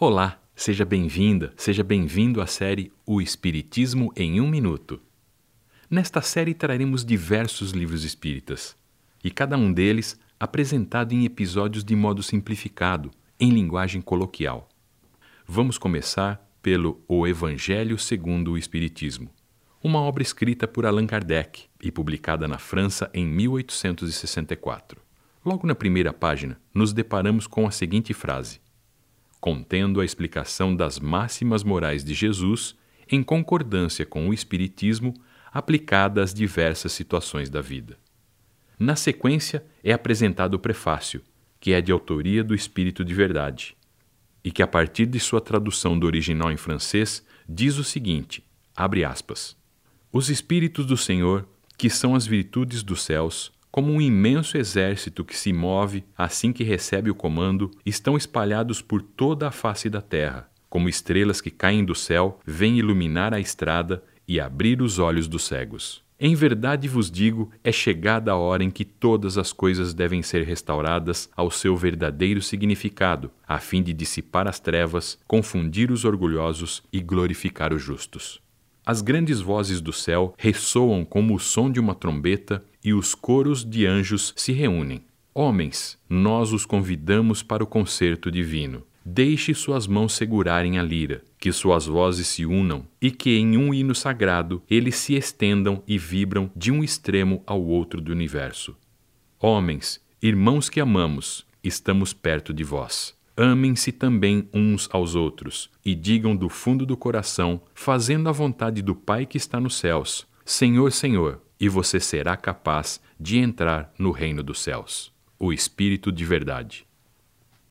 Olá, seja bem-vinda, seja bem-vindo à série O Espiritismo em um Minuto. Nesta série traremos diversos livros espíritas, e cada um deles apresentado em episódios de modo simplificado, em linguagem coloquial. Vamos começar pelo O Evangelho segundo o Espiritismo, uma obra escrita por Allan Kardec e publicada na França em 1864. Logo na primeira página, nos deparamos com a seguinte frase: contendo a explicação das máximas morais de Jesus em concordância com o Espiritismo aplicada às diversas situações da vida. Na sequência é apresentado o prefácio, que é de autoria do Espírito de Verdade, e que a partir de sua tradução do original em francês diz o seguinte: abre aspas. Os espíritos do Senhor, que são as virtudes dos céus, como um imenso exército que se move assim que recebe o comando, estão espalhados por toda a face da terra, como estrelas que caem do céu, vêm iluminar a estrada e abrir os olhos dos cegos. Em verdade vos digo, é chegada a hora em que todas as coisas devem ser restauradas ao seu verdadeiro significado, a fim de dissipar as trevas, confundir os orgulhosos e glorificar os justos. As grandes vozes do céu ressoam como o som de uma trombeta e os coros de anjos se reúnem. Homens, nós os convidamos para o concerto divino. Deixe suas mãos segurarem a lira, que suas vozes se unam e que em um hino sagrado eles se estendam e vibram de um extremo ao outro do universo. Homens, irmãos que amamos, estamos perto de vós. Amem-se também uns aos outros e digam do fundo do coração, fazendo a vontade do Pai que está nos céus: Senhor, Senhor, e você será capaz de entrar no reino dos céus. O Espírito de Verdade.